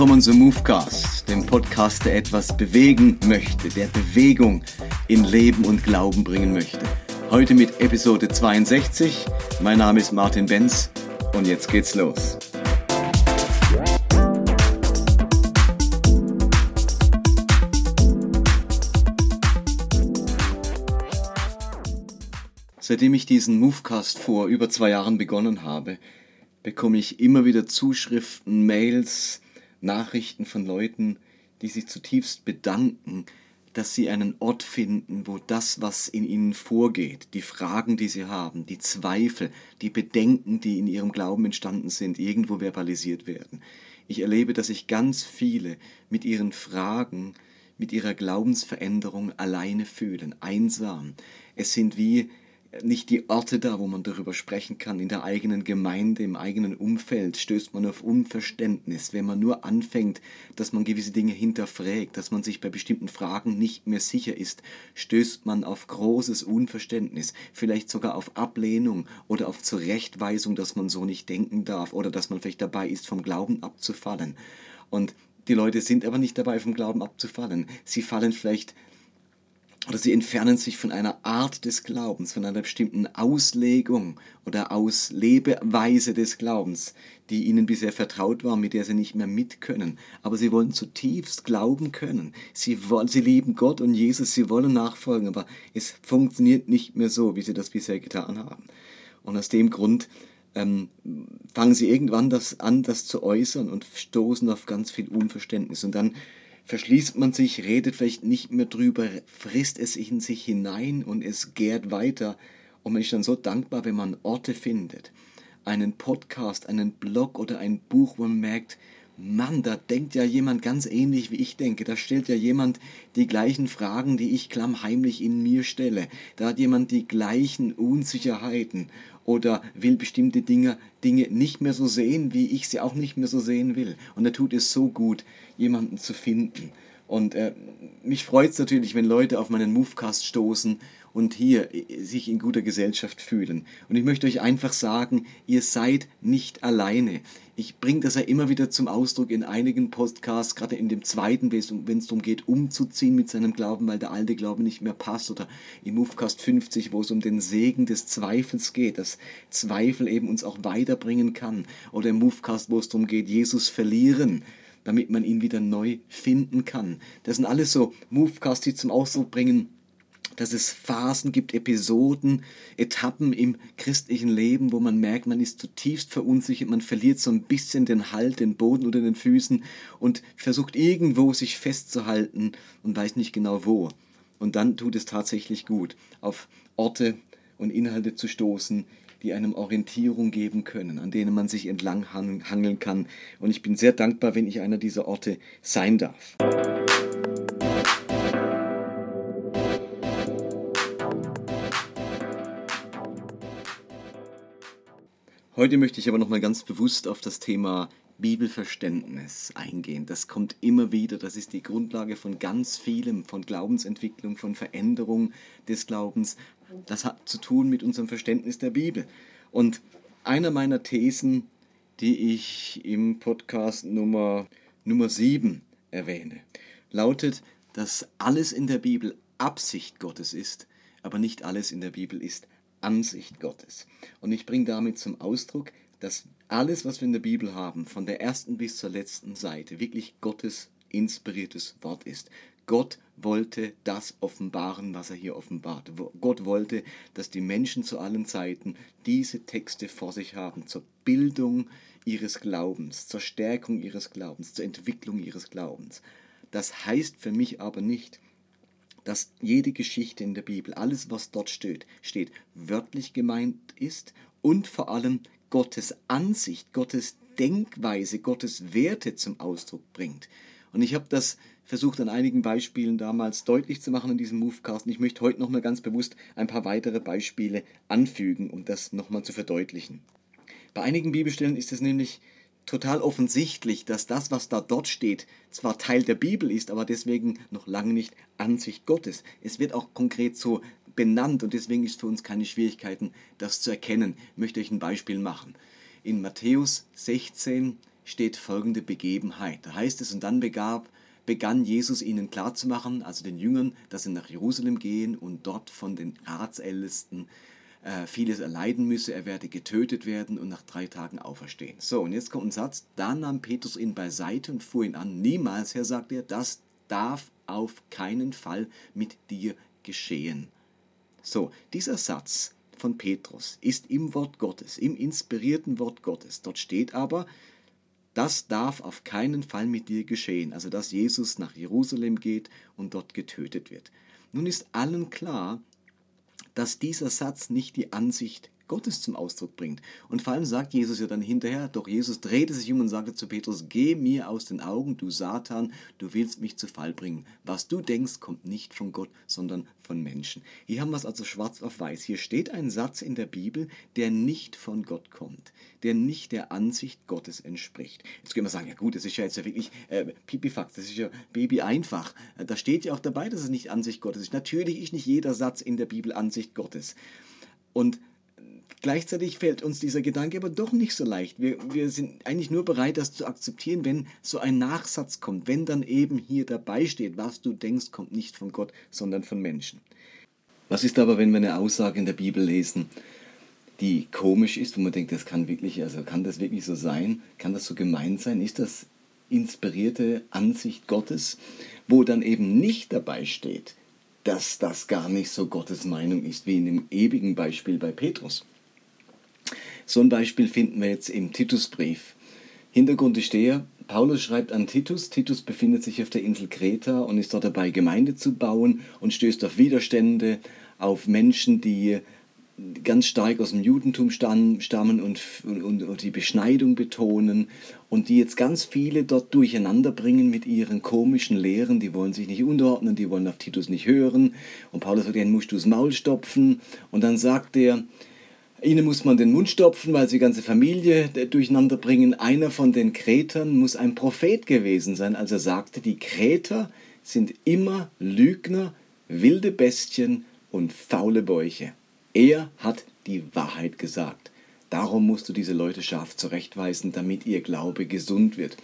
Willkommen zum Movecast, dem Podcast, der etwas bewegen möchte, der Bewegung in Leben und Glauben bringen möchte. Heute mit Episode 62. Mein Name ist Martin Benz und jetzt geht's los. Seitdem ich diesen Movecast vor über zwei Jahren begonnen habe, bekomme ich immer wieder Zuschriften, Mails, Nachrichten von Leuten, die sich zutiefst bedanken, dass sie einen Ort finden, wo das, was in ihnen vorgeht, die Fragen, die sie haben, die Zweifel, die Bedenken, die in ihrem Glauben entstanden sind, irgendwo verbalisiert werden. Ich erlebe, dass sich ganz viele mit ihren Fragen, mit ihrer Glaubensveränderung alleine fühlen, einsam. Es sind wie nicht die Orte da, wo man darüber sprechen kann. In der eigenen Gemeinde, im eigenen Umfeld stößt man auf Unverständnis, wenn man nur anfängt, dass man gewisse Dinge hinterfragt, dass man sich bei bestimmten Fragen nicht mehr sicher ist, stößt man auf großes Unverständnis, vielleicht sogar auf Ablehnung oder auf Zurechtweisung, dass man so nicht denken darf oder dass man vielleicht dabei ist, vom Glauben abzufallen. Und die Leute sind aber nicht dabei, vom Glauben abzufallen. Sie fallen vielleicht oder sie entfernen sich von einer Art des Glaubens, von einer bestimmten Auslegung oder Auslebeweise des Glaubens, die ihnen bisher vertraut war, mit der sie nicht mehr mit können. Aber sie wollen zutiefst glauben können. Sie, wollen, sie lieben Gott und Jesus, sie wollen nachfolgen, aber es funktioniert nicht mehr so, wie sie das bisher getan haben. Und aus dem Grund ähm, fangen sie irgendwann das an, das zu äußern und stoßen auf ganz viel Unverständnis. Und dann verschließt man sich, redet vielleicht nicht mehr drüber, frisst es in sich hinein und es gärt weiter. Und man ist dann so dankbar, wenn man Orte findet, einen Podcast, einen Blog oder ein Buch, wo man merkt, Mann, da denkt ja jemand ganz ähnlich wie ich denke. Da stellt ja jemand die gleichen Fragen, die ich klammheimlich in mir stelle. Da hat jemand die gleichen Unsicherheiten oder will bestimmte Dinge, Dinge nicht mehr so sehen, wie ich sie auch nicht mehr so sehen will. Und da tut es so gut, jemanden zu finden. Und äh, mich freut es natürlich, wenn Leute auf meinen Movecast stoßen und hier äh, sich in guter Gesellschaft fühlen. Und ich möchte euch einfach sagen, ihr seid nicht alleine. Ich bringe das ja immer wieder zum Ausdruck in einigen Podcasts, gerade in dem zweiten, wenn es darum geht, umzuziehen mit seinem Glauben, weil der alte Glaube nicht mehr passt. Oder im Movecast 50, wo es um den Segen des Zweifels geht, dass Zweifel eben uns auch weiterbringen kann. Oder im Movecast, wo es darum geht, Jesus verlieren damit man ihn wieder neu finden kann. Das sind alles so Movecasts, die zum Ausdruck bringen, dass es Phasen gibt, Episoden, Etappen im christlichen Leben, wo man merkt, man ist zutiefst verunsichert, man verliert so ein bisschen den Halt, den Boden unter den Füßen und versucht irgendwo sich festzuhalten und weiß nicht genau wo. Und dann tut es tatsächlich gut, auf Orte und Inhalte zu stoßen, die einem Orientierung geben können, an denen man sich entlang hangeln kann. Und ich bin sehr dankbar, wenn ich einer dieser Orte sein darf. Heute möchte ich aber nochmal ganz bewusst auf das Thema Bibelverständnis eingehen. Das kommt immer wieder, das ist die Grundlage von ganz vielem, von Glaubensentwicklung, von Veränderung des Glaubens. Das hat zu tun mit unserem Verständnis der Bibel. Und einer meiner Thesen, die ich im Podcast Nummer, Nummer 7 erwähne, lautet, dass alles in der Bibel Absicht Gottes ist, aber nicht alles in der Bibel ist Ansicht Gottes. Und ich bringe damit zum Ausdruck, dass alles, was wir in der Bibel haben, von der ersten bis zur letzten Seite, wirklich Gottes inspiriertes Wort ist. Gott wollte das offenbaren, was er hier offenbart. Gott wollte, dass die Menschen zu allen Zeiten diese Texte vor sich haben, zur Bildung ihres Glaubens, zur Stärkung ihres Glaubens, zur Entwicklung ihres Glaubens. Das heißt für mich aber nicht, dass jede Geschichte in der Bibel, alles was dort steht, steht, wörtlich gemeint ist und vor allem Gottes Ansicht, Gottes Denkweise, Gottes Werte zum Ausdruck bringt. Und ich habe das versucht an einigen Beispielen damals deutlich zu machen in diesem Movecast. Und ich möchte heute nochmal ganz bewusst ein paar weitere Beispiele anfügen, um das nochmal zu verdeutlichen. Bei einigen Bibelstellen ist es nämlich total offensichtlich, dass das, was da dort steht, zwar Teil der Bibel ist, aber deswegen noch lange nicht Ansicht Gottes. Es wird auch konkret so benannt und deswegen ist für uns keine Schwierigkeiten, das zu erkennen. Ich möchte euch ein Beispiel machen. In Matthäus 16 steht folgende Begebenheit. Da heißt es, und dann begab, begann Jesus ihnen klarzumachen, also den Jüngern, dass sie nach Jerusalem gehen und dort von den Ratsältesten äh, vieles erleiden müsse, er werde getötet werden und nach drei Tagen auferstehen. So, und jetzt kommt ein Satz, da nahm Petrus ihn beiseite und fuhr ihn an, niemals, Herr, sagt er, das darf auf keinen Fall mit dir geschehen. So, dieser Satz von Petrus ist im Wort Gottes, im inspirierten Wort Gottes. Dort steht aber, das darf auf keinen Fall mit dir geschehen, also dass Jesus nach Jerusalem geht und dort getötet wird. Nun ist allen klar, dass dieser Satz nicht die Ansicht Gottes zum Ausdruck bringt. Und vor allem sagt Jesus ja dann hinterher, doch Jesus drehte sich um und sagte zu Petrus, geh mir aus den Augen, du Satan, du willst mich zu Fall bringen. Was du denkst, kommt nicht von Gott, sondern von Menschen. Hier haben wir es also schwarz auf weiß. Hier steht ein Satz in der Bibel, der nicht von Gott kommt, der nicht der Ansicht Gottes entspricht. Jetzt können wir sagen, ja gut, das ist ja jetzt ja wirklich äh, Pipifax, das ist ja Baby einfach. Da steht ja auch dabei, dass es nicht Ansicht Gottes ist. Natürlich ist nicht jeder Satz in der Bibel Ansicht Gottes. Und Gleichzeitig fällt uns dieser Gedanke aber doch nicht so leicht. Wir, wir sind eigentlich nur bereit, das zu akzeptieren, wenn so ein Nachsatz kommt, wenn dann eben hier dabei steht, was du denkst, kommt nicht von Gott, sondern von Menschen. Was ist aber, wenn wir eine Aussage in der Bibel lesen, die komisch ist, wo man denkt, das kann wirklich, also kann das wirklich so sein? Kann das so gemeint sein? Ist das inspirierte Ansicht Gottes, wo dann eben nicht dabei steht, dass das gar nicht so Gottes Meinung ist, wie in dem ewigen Beispiel bei Petrus. So ein Beispiel finden wir jetzt im Titusbrief. Hintergrund ist der, Paulus schreibt an Titus, Titus befindet sich auf der Insel Kreta und ist dort dabei, Gemeinde zu bauen und stößt auf Widerstände, auf Menschen, die ganz stark aus dem Judentum stammen und, und, und, die Beschneidung betonen und die jetzt ganz viele dort durcheinander bringen mit ihren komischen Lehren, die wollen sich nicht unterordnen, die wollen auf Titus nicht hören. Und Paulus sagt, den musst du das Maul stopfen? Und dann sagt er, Ihnen muss man den Mund stopfen, weil sie die ganze Familie durcheinander bringen. Einer von den Kretern muss ein Prophet gewesen sein, als er sagte, die Kreter sind immer Lügner, wilde Bestien und faule Bäuche. Er hat die Wahrheit gesagt. Darum musst du diese Leute scharf zurechtweisen, damit ihr Glaube gesund wird.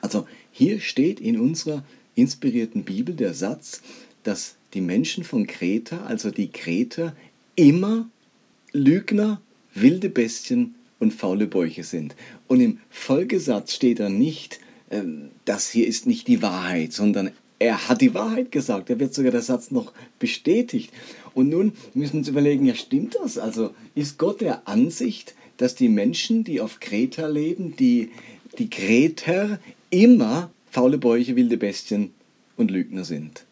Also hier steht in unserer inspirierten Bibel der Satz, dass die Menschen von Kreta, also die Kreter, immer Lügner, wilde Bestien und faule Bäuche sind. Und im Folgesatz steht da nicht, ähm, das hier ist nicht die Wahrheit, sondern er hat die Wahrheit gesagt. Da wird sogar der Satz noch bestätigt. Und nun müssen wir uns überlegen, ja stimmt das? Also ist Gott der Ansicht, dass die Menschen, die auf Kreta leben, die, die Kreter immer faule Bäuche, wilde Bestien und Lügner sind?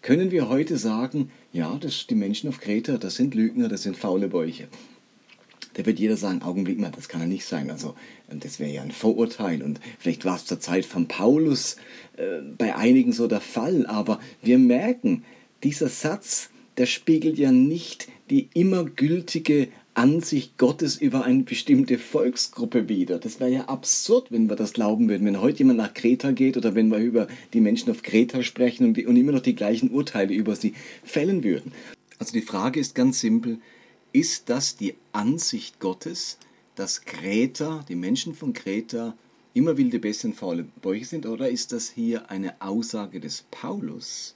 Können wir heute sagen, ja, das, die Menschen auf Kreta, das sind Lügner, das sind faule Bäuche. Da wird jeder sagen, Augenblick mal, das kann ja nicht sein. Also das wäre ja ein Vorurteil. Und vielleicht war es zur Zeit von Paulus äh, bei einigen so der Fall. Aber wir merken, dieser Satz, der spiegelt ja nicht die immer gültige Ansicht Gottes über eine bestimmte Volksgruppe wider. Das wäre ja absurd, wenn wir das glauben würden. Wenn heute jemand nach Kreta geht oder wenn wir über die Menschen auf Kreta sprechen und, die, und immer noch die gleichen Urteile über sie fällen würden. Also die Frage ist ganz simpel, ist das die Ansicht Gottes, dass Kreta, die Menschen von Kreta, immer wilde Bestien, faule Bäuche sind, oder ist das hier eine Aussage des Paulus,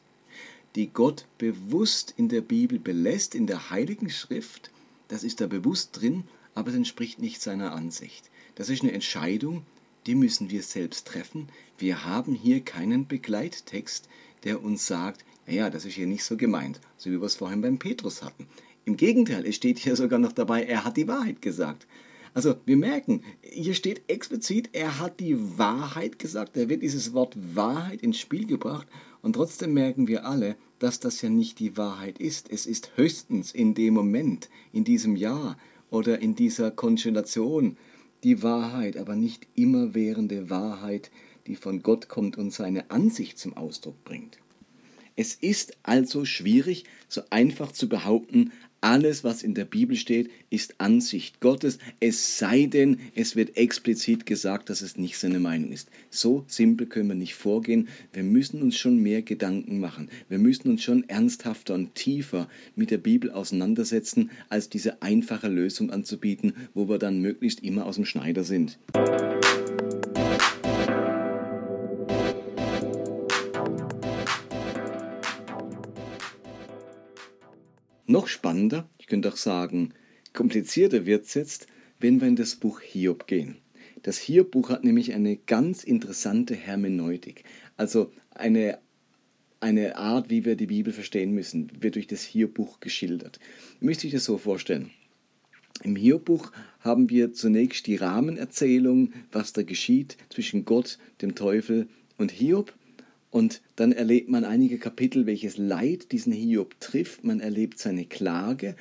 die Gott bewusst in der Bibel belässt, in der Heiligen Schrift, das ist da bewusst drin, aber es entspricht nicht seiner Ansicht. Das ist eine Entscheidung, die müssen wir selbst treffen. Wir haben hier keinen Begleittext, der uns sagt, naja, das ist hier nicht so gemeint, so wie wir es vorhin beim Petrus hatten. Im Gegenteil, es steht hier sogar noch dabei, er hat die Wahrheit gesagt. Also wir merken, hier steht explizit, er hat die Wahrheit gesagt, da wird dieses Wort Wahrheit ins Spiel gebracht und trotzdem merken wir alle, dass das ja nicht die Wahrheit ist. Es ist höchstens in dem Moment, in diesem Jahr oder in dieser Konstellation die Wahrheit, aber nicht immerwährende Wahrheit, die von Gott kommt und seine Ansicht zum Ausdruck bringt. Es ist also schwierig, so einfach zu behaupten, alles, was in der Bibel steht, ist Ansicht Gottes, es sei denn, es wird explizit gesagt, dass es nicht seine Meinung ist. So simpel können wir nicht vorgehen. Wir müssen uns schon mehr Gedanken machen. Wir müssen uns schon ernsthafter und tiefer mit der Bibel auseinandersetzen, als diese einfache Lösung anzubieten, wo wir dann möglichst immer aus dem Schneider sind. Noch spannender, ich könnte auch sagen, komplizierter wird es jetzt, wenn wir in das Buch Hiob gehen. Das Hiob-Buch hat nämlich eine ganz interessante Hermeneutik, also eine, eine Art, wie wir die Bibel verstehen müssen, wird durch das Hiob-Buch geschildert. Ihr müsst euch das so vorstellen. Im Hiob-Buch haben wir zunächst die Rahmenerzählung, was da geschieht zwischen Gott, dem Teufel und Hiob. Und dann erlebt man einige Kapitel, welches Leid diesen Hiob trifft. Man erlebt seine Klage.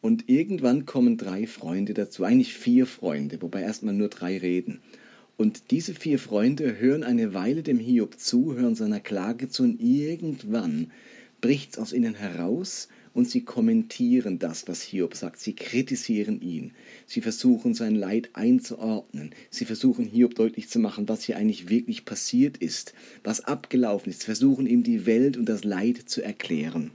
Und irgendwann kommen drei Freunde dazu, eigentlich vier Freunde, wobei erstmal nur drei reden. Und diese vier Freunde hören eine Weile dem Hiob zu, hören seiner Klage zu und irgendwann bricht es aus ihnen heraus und sie kommentieren das, was Hiob sagt. Sie kritisieren ihn. Sie versuchen sein Leid einzuordnen. Sie versuchen Hiob deutlich zu machen, was hier eigentlich wirklich passiert ist, was abgelaufen ist. Sie versuchen ihm die Welt und das Leid zu erklären.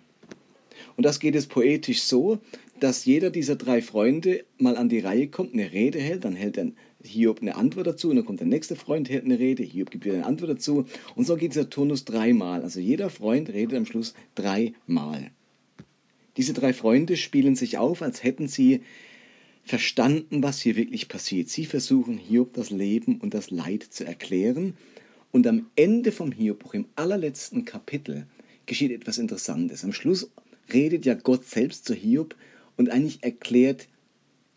Und das geht es poetisch so, dass jeder dieser drei Freunde mal an die Reihe kommt, eine Rede hält, dann hält dann Hiob eine Antwort dazu und dann kommt der nächste Freund, hält eine Rede, Hiob gibt wieder eine Antwort dazu und so geht dieser Turnus dreimal. Also jeder Freund redet am Schluss dreimal. Diese drei Freunde spielen sich auf, als hätten sie verstanden, was hier wirklich passiert. Sie versuchen Hiob das Leben und das Leid zu erklären. Und am Ende vom Hiobbuch, im allerletzten Kapitel, geschieht etwas Interessantes. Am Schluss redet ja Gott selbst zu Hiob und eigentlich erklärt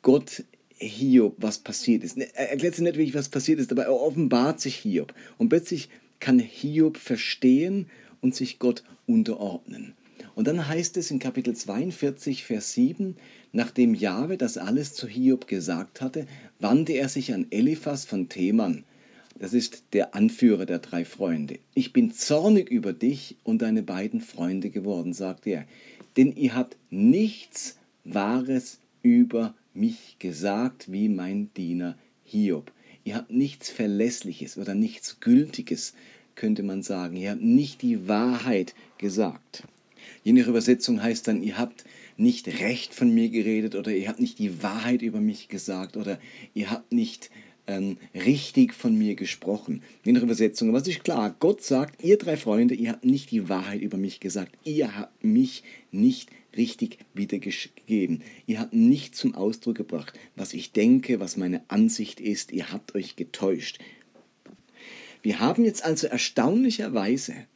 Gott Hiob, was passiert ist. Er erklärt nicht wirklich, was passiert ist, aber er offenbart sich Hiob. Und plötzlich kann Hiob verstehen und sich Gott unterordnen. Und dann heißt es in Kapitel 42, Vers 7, nachdem Jahwe das alles zu Hiob gesagt hatte, wandte er sich an Eliphas von Theman. Das ist der Anführer der drei Freunde. Ich bin zornig über dich und deine beiden Freunde geworden, sagte er, denn ihr habt nichts Wahres über mich gesagt, wie mein Diener Hiob. Ihr habt nichts Verlässliches oder nichts Gültiges, könnte man sagen. Ihr habt nicht die Wahrheit gesagt. Je Übersetzung heißt dann, ihr habt nicht recht von mir geredet oder ihr habt nicht die Wahrheit über mich gesagt oder ihr habt nicht ähm, richtig von mir gesprochen. Je Übersetzung. Es ist klar, Gott sagt, ihr drei Freunde, ihr habt nicht die Wahrheit über mich gesagt. Ihr habt mich nicht richtig wiedergegeben. Ihr habt nicht zum Ausdruck gebracht, was ich denke, was meine Ansicht ist. Ihr habt euch getäuscht. Wir haben jetzt also erstaunlicherweise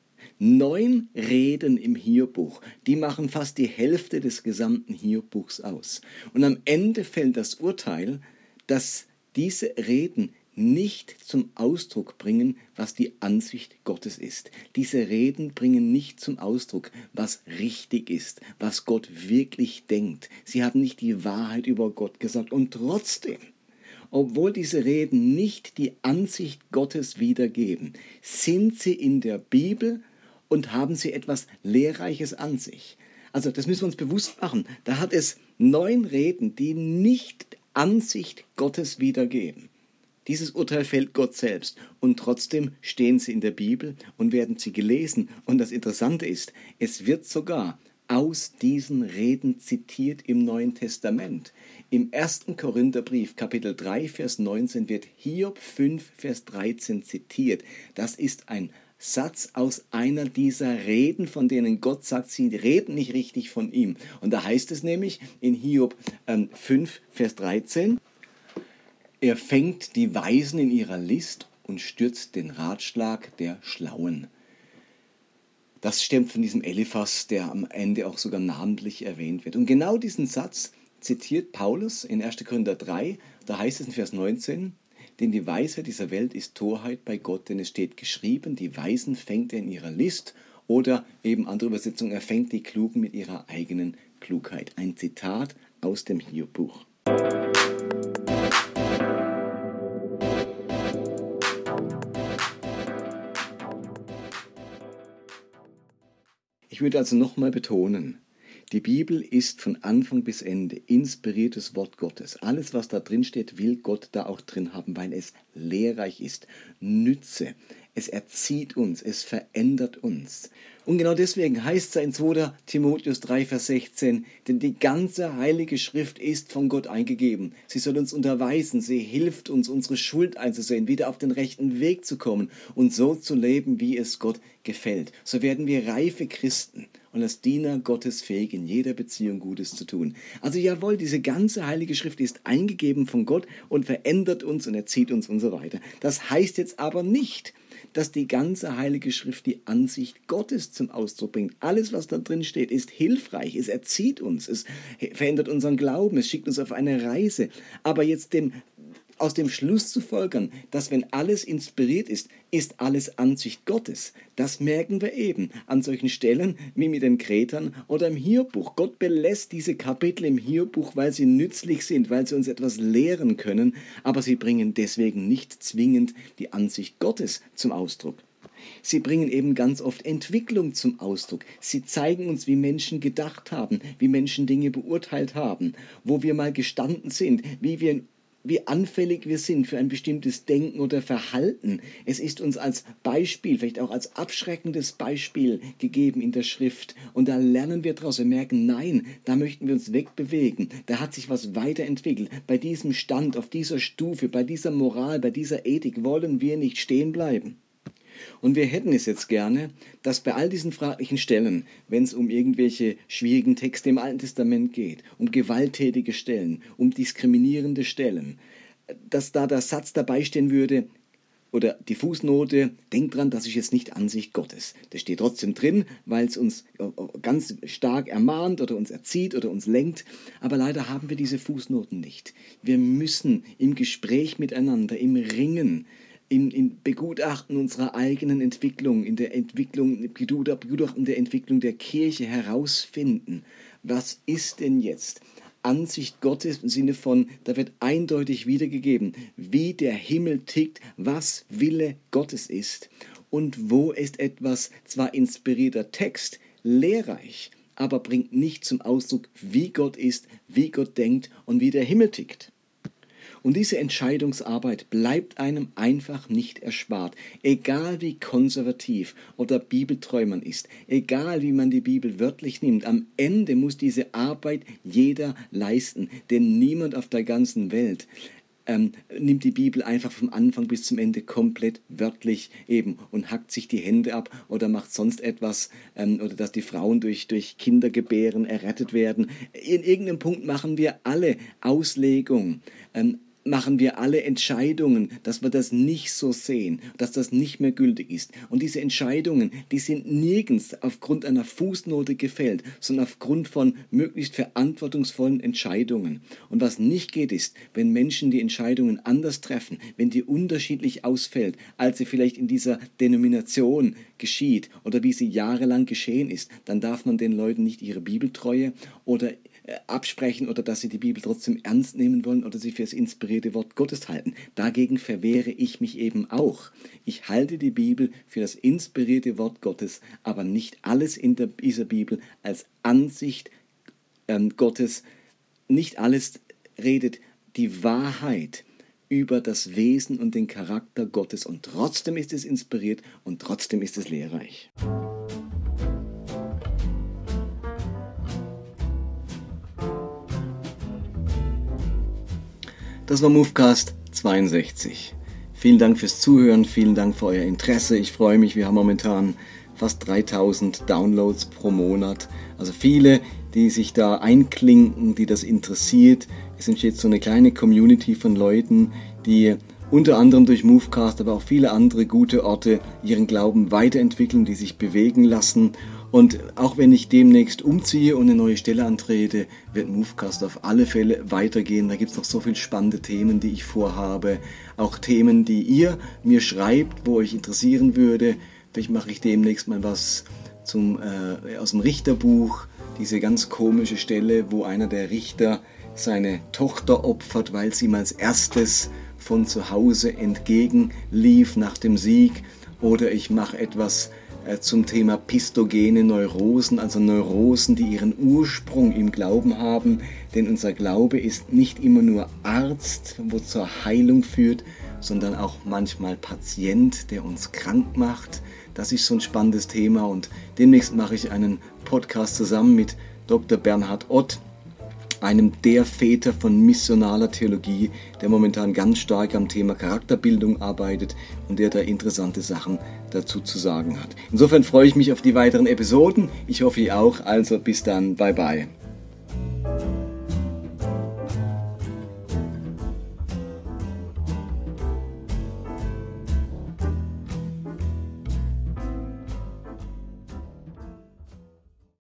Neun Reden im Hiobbuch, die machen fast die Hälfte des gesamten Hiobbuchs aus. Und am Ende fällt das Urteil, dass diese Reden nicht zum Ausdruck bringen, was die Ansicht Gottes ist. Diese Reden bringen nicht zum Ausdruck, was richtig ist, was Gott wirklich denkt. Sie haben nicht die Wahrheit über Gott gesagt. Und trotzdem, obwohl diese Reden nicht die Ansicht Gottes wiedergeben, sind sie in der Bibel und haben sie etwas Lehrreiches an sich. Also das müssen wir uns bewusst machen. Da hat es neun Reden, die nicht Ansicht Gottes wiedergeben. Dieses Urteil fällt Gott selbst und trotzdem stehen sie in der Bibel und werden sie gelesen. Und das Interessante ist, es wird sogar aus diesen Reden zitiert im Neuen Testament. Im 1. Korintherbrief, Kapitel 3, Vers 19 wird Hiob 5, Vers 13 zitiert. Das ist ein Satz aus einer dieser Reden, von denen Gott sagt, sie reden nicht richtig von ihm. Und da heißt es nämlich in Hiob ähm, 5, Vers 13, er fängt die Weisen in ihrer List und stürzt den Ratschlag der Schlauen. Das stammt von diesem Eliphas, der am Ende auch sogar namentlich erwähnt wird. Und genau diesen Satz zitiert Paulus in 1. Korinther 3, da heißt es in Vers 19, denn die Weisheit dieser Welt ist Torheit bei Gott, denn es steht geschrieben, die Weisen fängt er in ihrer List oder eben andere Übersetzung, er fängt die Klugen mit ihrer eigenen Klugheit. Ein Zitat aus dem Hiob-Buch. Ich würde also nochmal betonen, die Bibel ist von Anfang bis Ende inspiriertes Wort Gottes. Alles, was da drin steht, will Gott da auch drin haben, weil es lehrreich ist, Nütze. es erzieht uns, es verändert uns. Und genau deswegen heißt es in 2. Timotheus 3, Vers 16, denn die ganze heilige Schrift ist von Gott eingegeben. Sie soll uns unterweisen, sie hilft uns, unsere Schuld einzusehen, wieder auf den rechten Weg zu kommen und so zu leben, wie es Gott gefällt. So werden wir reife Christen und als Diener Gottes fähig, in jeder Beziehung Gutes zu tun. Also jawohl, diese ganze heilige Schrift ist eingegeben von Gott und verändert uns und erzieht uns und so weiter. Das heißt jetzt aber nicht, dass die ganze Heilige Schrift die Ansicht Gottes zum Ausdruck bringt. Alles, was da drin steht, ist hilfreich, es erzieht uns, es verändert unseren Glauben, es schickt uns auf eine Reise. Aber jetzt dem aus dem Schluss zu folgern, dass wenn alles inspiriert ist, ist alles Ansicht Gottes. Das merken wir eben an solchen Stellen wie mit den Kretern oder im Hierbuch. Gott belässt diese Kapitel im Hierbuch, weil sie nützlich sind, weil sie uns etwas lehren können, aber sie bringen deswegen nicht zwingend die Ansicht Gottes zum Ausdruck. Sie bringen eben ganz oft Entwicklung zum Ausdruck. Sie zeigen uns, wie Menschen gedacht haben, wie Menschen Dinge beurteilt haben, wo wir mal gestanden sind, wie wir wie anfällig wir sind für ein bestimmtes Denken oder Verhalten. Es ist uns als Beispiel, vielleicht auch als abschreckendes Beispiel gegeben in der Schrift. Und da lernen wir daraus. Wir merken, nein, da möchten wir uns wegbewegen. Da hat sich was weiterentwickelt. Bei diesem Stand, auf dieser Stufe, bei dieser Moral, bei dieser Ethik wollen wir nicht stehen bleiben. Und wir hätten es jetzt gerne, dass bei all diesen fraglichen Stellen, wenn es um irgendwelche schwierigen Texte im Alten Testament geht, um gewalttätige Stellen, um diskriminierende Stellen, dass da der Satz dabei stehen würde, oder die Fußnote, denkt dran, das ist jetzt nicht Ansicht Gottes. Das steht trotzdem drin, weil es uns äh, ganz stark ermahnt oder uns erzieht oder uns lenkt. Aber leider haben wir diese Fußnoten nicht. Wir müssen im Gespräch miteinander, im Ringen, im, im Begutachten unserer eigenen Entwicklung, in der Entwicklung, Begutachten der Entwicklung der Kirche herausfinden, was ist denn jetzt Ansicht Gottes im Sinne von, da wird eindeutig wiedergegeben, wie der Himmel tickt, was Wille Gottes ist und wo ist etwas zwar inspirierter Text, lehrreich, aber bringt nicht zum Ausdruck, wie Gott ist, wie Gott denkt und wie der Himmel tickt. Und diese Entscheidungsarbeit bleibt einem einfach nicht erspart, egal wie konservativ oder bibeltreu man ist, egal wie man die Bibel wörtlich nimmt. Am Ende muss diese Arbeit jeder leisten, denn niemand auf der ganzen Welt ähm, nimmt die Bibel einfach vom Anfang bis zum Ende komplett wörtlich eben und hackt sich die Hände ab oder macht sonst etwas ähm, oder dass die Frauen durch, durch Kindergebären errettet werden. In irgendeinem Punkt machen wir alle Auslegung. Ähm, machen wir alle Entscheidungen, dass wir das nicht so sehen, dass das nicht mehr gültig ist. Und diese Entscheidungen, die sind nirgends aufgrund einer Fußnote gefällt, sondern aufgrund von möglichst verantwortungsvollen Entscheidungen. Und was nicht geht ist, wenn Menschen die Entscheidungen anders treffen, wenn die unterschiedlich ausfällt, als sie vielleicht in dieser Denomination geschieht oder wie sie jahrelang geschehen ist, dann darf man den Leuten nicht ihre Bibeltreue oder absprechen oder dass sie die Bibel trotzdem ernst nehmen wollen oder sie für das inspirierte Wort Gottes halten. Dagegen verwehre ich mich eben auch. Ich halte die Bibel für das inspirierte Wort Gottes, aber nicht alles in der, dieser Bibel als Ansicht ähm, Gottes. Nicht alles redet die Wahrheit über das Wesen und den Charakter Gottes und trotzdem ist es inspiriert und trotzdem ist es lehrreich. Das war Movecast 62. Vielen Dank fürs Zuhören, vielen Dank für euer Interesse. Ich freue mich, wir haben momentan fast 3000 Downloads pro Monat. Also viele, die sich da einklinken, die das interessiert. Es entsteht so eine kleine Community von Leuten, die unter anderem durch Movecast, aber auch viele andere gute Orte ihren Glauben weiterentwickeln, die sich bewegen lassen und auch wenn ich demnächst umziehe und eine neue Stelle antrete, wird Movecast auf alle Fälle weitergehen. Da gibt es noch so viele spannende Themen, die ich vorhabe. Auch Themen, die ihr mir schreibt, wo euch interessieren würde. Vielleicht mache ich demnächst mal was zum, äh, aus dem Richterbuch. Diese ganz komische Stelle, wo einer der Richter seine Tochter opfert, weil sie ihm als erstes von zu Hause entgegenlief nach dem Sieg. Oder ich mache etwas zum Thema pistogene Neurosen, also Neurosen, die ihren Ursprung im Glauben haben. Denn unser Glaube ist nicht immer nur Arzt, wo zur Heilung führt, sondern auch manchmal Patient, der uns krank macht. Das ist so ein spannendes Thema und demnächst mache ich einen Podcast zusammen mit Dr. Bernhard Ott, einem der Väter von missionaler Theologie, der momentan ganz stark am Thema Charakterbildung arbeitet und der da interessante Sachen dazu zu sagen hat. Insofern freue ich mich auf die weiteren Episoden. Ich hoffe, ihr auch. Also bis dann. Bye bye.